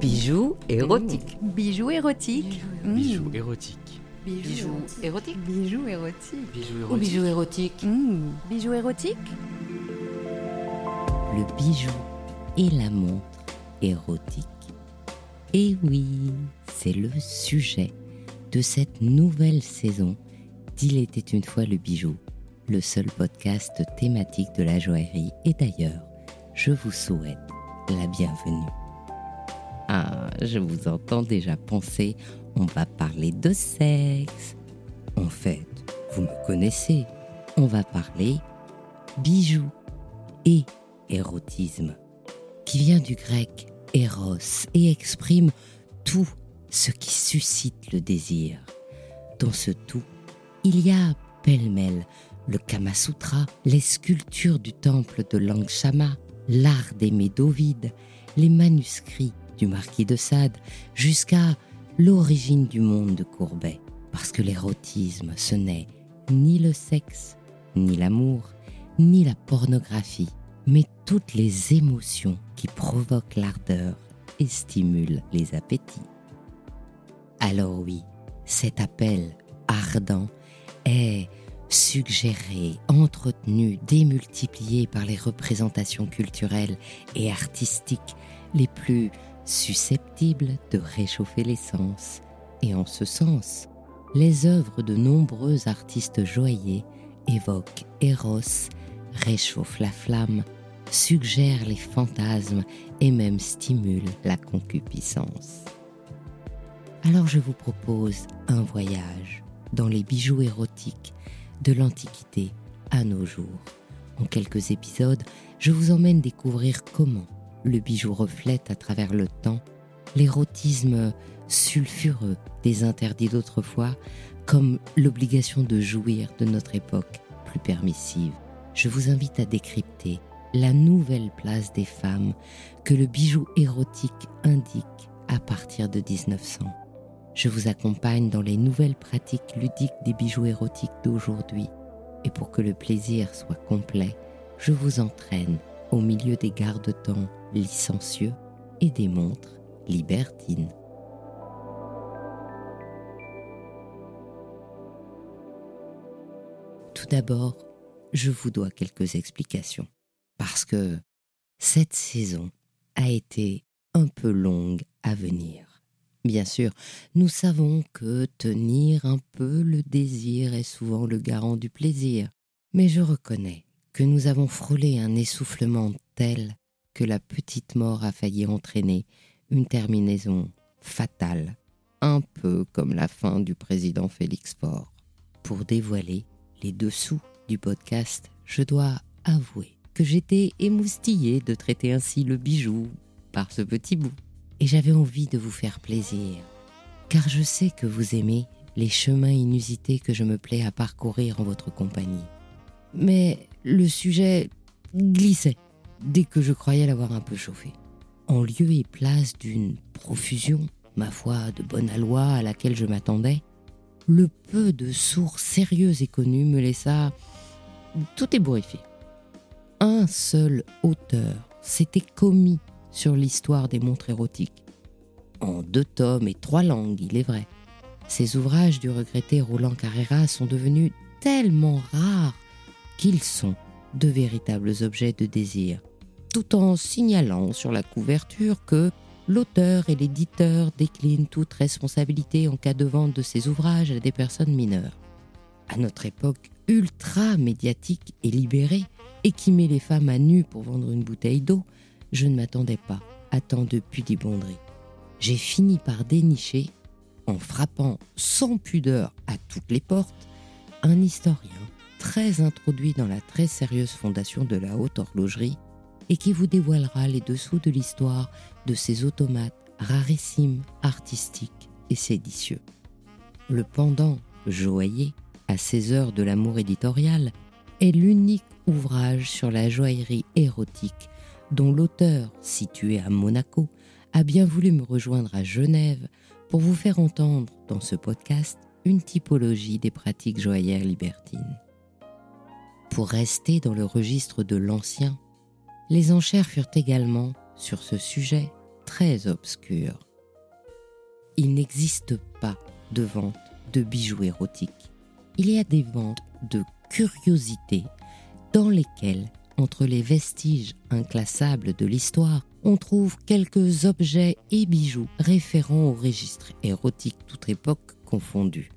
Bijoux érotiques. Bijoux érotiques. Bijoux érotiques. Bijoux érotiques. Bijoux érotiques. Bijoux Ou érotiques. bijoux érotiques. Mmh. Bijoux érotiques le bijou et la montre érotique. Et oui, c'est le sujet de cette nouvelle saison d'Il était une fois le bijou, le seul podcast thématique de la joaillerie. Et d'ailleurs, je vous souhaite la bienvenue. Ah, je vous entends déjà penser, on va parler de sexe. En fait, vous me connaissez, on va parler bijoux et érotisme, qui vient du grec eros et exprime tout ce qui suscite le désir. Dans ce tout, il y a pêle-mêle le Kama Sutra, les sculptures du temple de Langshama, l'art d'aimer d'Ovide, les manuscrits du marquis de Sade, jusqu'à l'origine du monde de Courbet. Parce que l'érotisme, ce n'est ni le sexe, ni l'amour, ni la pornographie, mais toutes les émotions qui provoquent l'ardeur et stimulent les appétits. Alors oui, cet appel ardent est suggéré, entretenu, démultiplié par les représentations culturelles et artistiques les plus susceptibles de réchauffer les sens. Et en ce sens, les œuvres de nombreux artistes joailliers évoquent Eros, réchauffent la flamme, suggèrent les fantasmes et même stimulent la concupiscence. Alors je vous propose un voyage dans les bijoux érotiques de l'Antiquité à nos jours. En quelques épisodes, je vous emmène découvrir comment le bijou reflète à travers le temps l'érotisme sulfureux des interdits d'autrefois, comme l'obligation de jouir de notre époque plus permissive. Je vous invite à décrypter la nouvelle place des femmes que le bijou érotique indique à partir de 1900. Je vous accompagne dans les nouvelles pratiques ludiques des bijoux érotiques d'aujourd'hui. Et pour que le plaisir soit complet, je vous entraîne au milieu des garde-temps licencieux et des montres libertines. Tout d'abord, je vous dois quelques explications. Parce que cette saison a été un peu longue à venir. Bien sûr, nous savons que tenir un peu le désir est souvent le garant du plaisir, mais je reconnais que nous avons frôlé un essoufflement tel que la petite mort a failli entraîner une terminaison fatale, un peu comme la fin du président Félix Faure. Pour dévoiler les dessous du podcast, je dois avouer que j'étais émoustillée de traiter ainsi le bijou par ce petit bout. Et j'avais envie de vous faire plaisir, car je sais que vous aimez les chemins inusités que je me plais à parcourir en votre compagnie. Mais le sujet glissait dès que je croyais l'avoir un peu chauffé. En lieu et place d'une profusion, ma foi, de bonne aloi à laquelle je m'attendais, le peu de sources sérieuses et connues me laissa tout ébouriffé. Un seul auteur s'était commis sur l'histoire des montres érotiques. En deux tomes et trois langues, il est vrai. Ces ouvrages du regretté Roland Carrera sont devenus tellement rares qu'ils sont de véritables objets de désir, tout en signalant sur la couverture que l'auteur et l'éditeur déclinent toute responsabilité en cas de vente de ces ouvrages à des personnes mineures. À notre époque ultra médiatique et libérée, et qui met les femmes à nu pour vendre une bouteille d'eau, je ne m'attendais pas à tant de pudibonderie. J'ai fini par dénicher, en frappant sans pudeur à toutes les portes, un historien très introduit dans la très sérieuse fondation de la haute horlogerie et qui vous dévoilera les dessous de l'histoire de ces automates rarissimes, artistiques et séditieux. Le pendant joaillier à ces heures de l'amour éditorial est l'unique ouvrage sur la joaillerie érotique dont l'auteur, situé à Monaco, a bien voulu me rejoindre à Genève pour vous faire entendre dans ce podcast une typologie des pratiques joaillères libertines. Pour rester dans le registre de l'ancien, les enchères furent également, sur ce sujet, très obscure. Il n'existe pas de vente de bijoux érotiques. Il y a des ventes de curiosités dans lesquelles, entre les vestiges inclassables de l'histoire, on trouve quelques objets et bijoux référents au registre érotique toute époque confondue.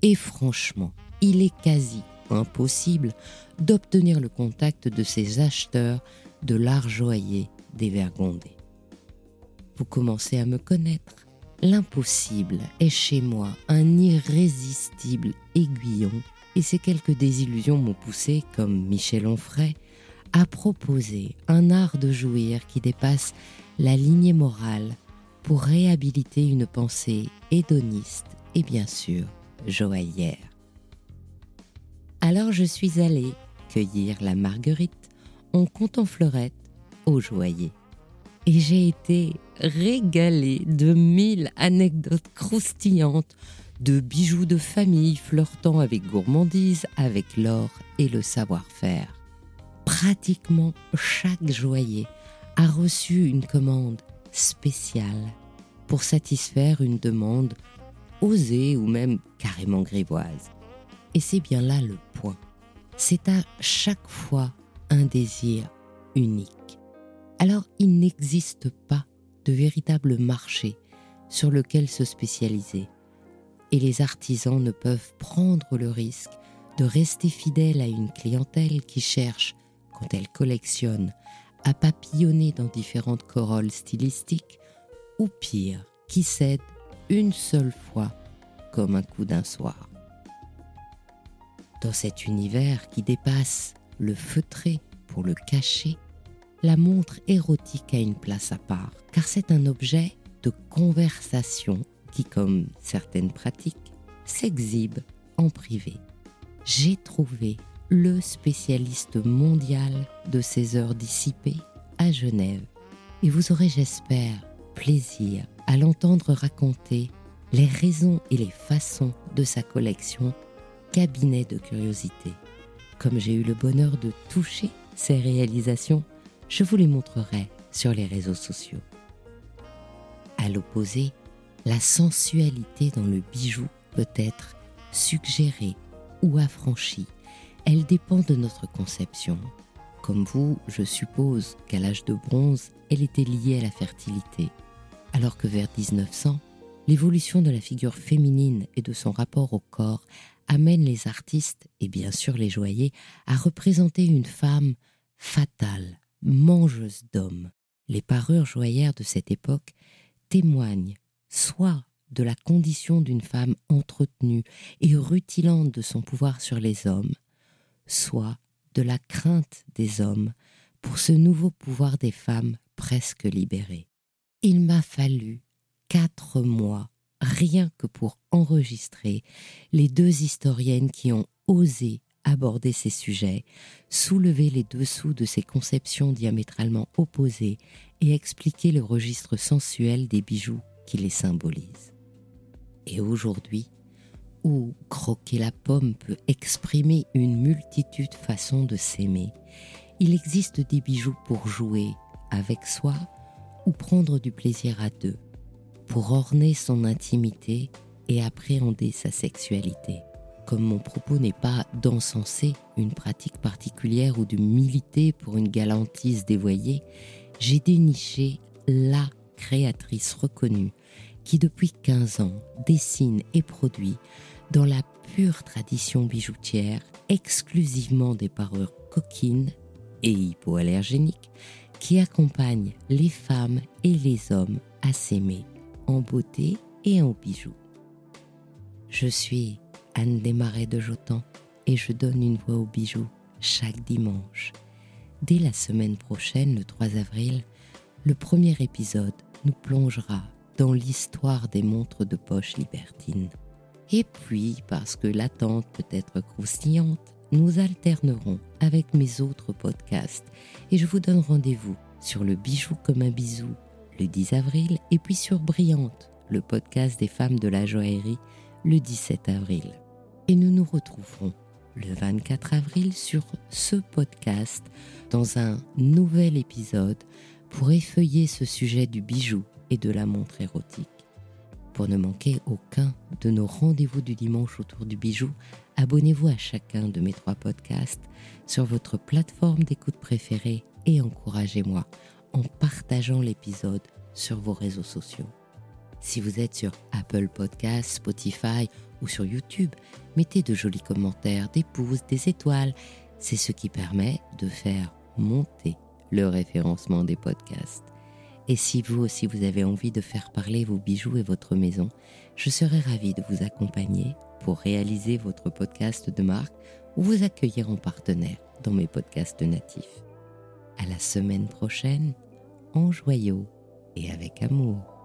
Et franchement, il est quasi impossible d'obtenir le contact de ces acheteurs de l'art joaillier dévergondé. Vous commencez à me connaître. L'impossible est chez moi un irrésistible aiguillon et ces quelques désillusions m'ont poussé, comme Michel Onfray, à proposer un art de jouir qui dépasse la lignée morale pour réhabiliter une pensée hédoniste et bien sûr joaillière. Alors je suis allée cueillir la marguerite en comptant fleurette au joaillier. Et j'ai été régalée de mille anecdotes croustillantes, de bijoux de famille flirtant avec gourmandise, avec l'or et le savoir-faire. Pratiquement chaque joaillier a reçu une commande spéciale pour satisfaire une demande osée ou même carrément grivoise. Et c'est bien là le point. C'est à chaque fois un désir unique. Alors il n'existe pas de véritable marché sur lequel se spécialiser. Et les artisans ne peuvent prendre le risque de rester fidèles à une clientèle qui cherche, quand elle collectionne, à papillonner dans différentes corolles stylistiques, ou pire, qui cède une seule fois comme un coup d'un soir. Dans cet univers qui dépasse le feutré pour le cacher, la montre érotique a une place à part, car c'est un objet de conversation qui, comme certaines pratiques, s'exhibe en privé. J'ai trouvé le spécialiste mondial de ces heures dissipées à Genève, et vous aurez, j'espère, plaisir à l'entendre raconter les raisons et les façons de sa collection Cabinet de curiosité. Comme j'ai eu le bonheur de toucher ces réalisations, je vous les montrerai sur les réseaux sociaux. À l'opposé, la sensualité dans le bijou peut être suggérée ou affranchie. Elle dépend de notre conception. Comme vous, je suppose qu'à l'âge de bronze, elle était liée à la fertilité, alors que vers 1900, l'évolution de la figure féminine et de son rapport au corps amène les artistes, et bien sûr les joailliers, à représenter une femme fatale, mangeuse d'hommes. Les parures joaillères de cette époque témoignent soit de la condition d'une femme entretenue et rutilante de son pouvoir sur les hommes, soit de la crainte des hommes pour ce nouveau pouvoir des femmes presque libérées. Il m'a fallu quatre mois rien que pour enregistrer les deux historiennes qui ont osé aborder ces sujets, soulever les dessous de ces conceptions diamétralement opposées et expliquer le registre sensuel des bijoux qui les symbolisent. Et aujourd'hui, où croquer la pomme peut exprimer une multitude de façons de s'aimer, il existe des bijoux pour jouer avec soi ou prendre du plaisir à deux pour orner son intimité et appréhender sa sexualité. Comme mon propos n'est pas d'encenser une pratique particulière ou de militer pour une galantise dévoyée, j'ai déniché la créatrice reconnue qui depuis 15 ans dessine et produit dans la pure tradition bijoutière exclusivement des parures coquines et hypoallergéniques qui accompagnent les femmes et les hommes à s'aimer en beauté et en bijoux. Je suis Anne Desmarais de Jotan et je donne une voix aux bijoux chaque dimanche. Dès la semaine prochaine, le 3 avril, le premier épisode nous plongera dans l'histoire des montres de poche libertines. Et puis, parce que l'attente peut être croustillante, nous alternerons avec mes autres podcasts et je vous donne rendez-vous sur le bijou comme un bisou le 10 avril, et puis sur Brillante, le podcast des femmes de la joaillerie, le 17 avril. Et nous nous retrouverons le 24 avril sur ce podcast dans un nouvel épisode pour effeuiller ce sujet du bijou et de la montre érotique. Pour ne manquer aucun de nos rendez-vous du dimanche autour du bijou, abonnez-vous à chacun de mes trois podcasts sur votre plateforme d'écoute préférée et encouragez-moi en partageant l'épisode sur vos réseaux sociaux. Si vous êtes sur Apple Podcasts, Spotify ou sur YouTube, mettez de jolis commentaires, des pouces, des étoiles. C'est ce qui permet de faire monter le référencement des podcasts. Et si vous aussi vous avez envie de faire parler vos bijoux et votre maison, je serai ravie de vous accompagner pour réaliser votre podcast de marque ou vous accueillir en partenaire dans mes podcasts natifs. À la semaine prochaine, en joyau et avec amour.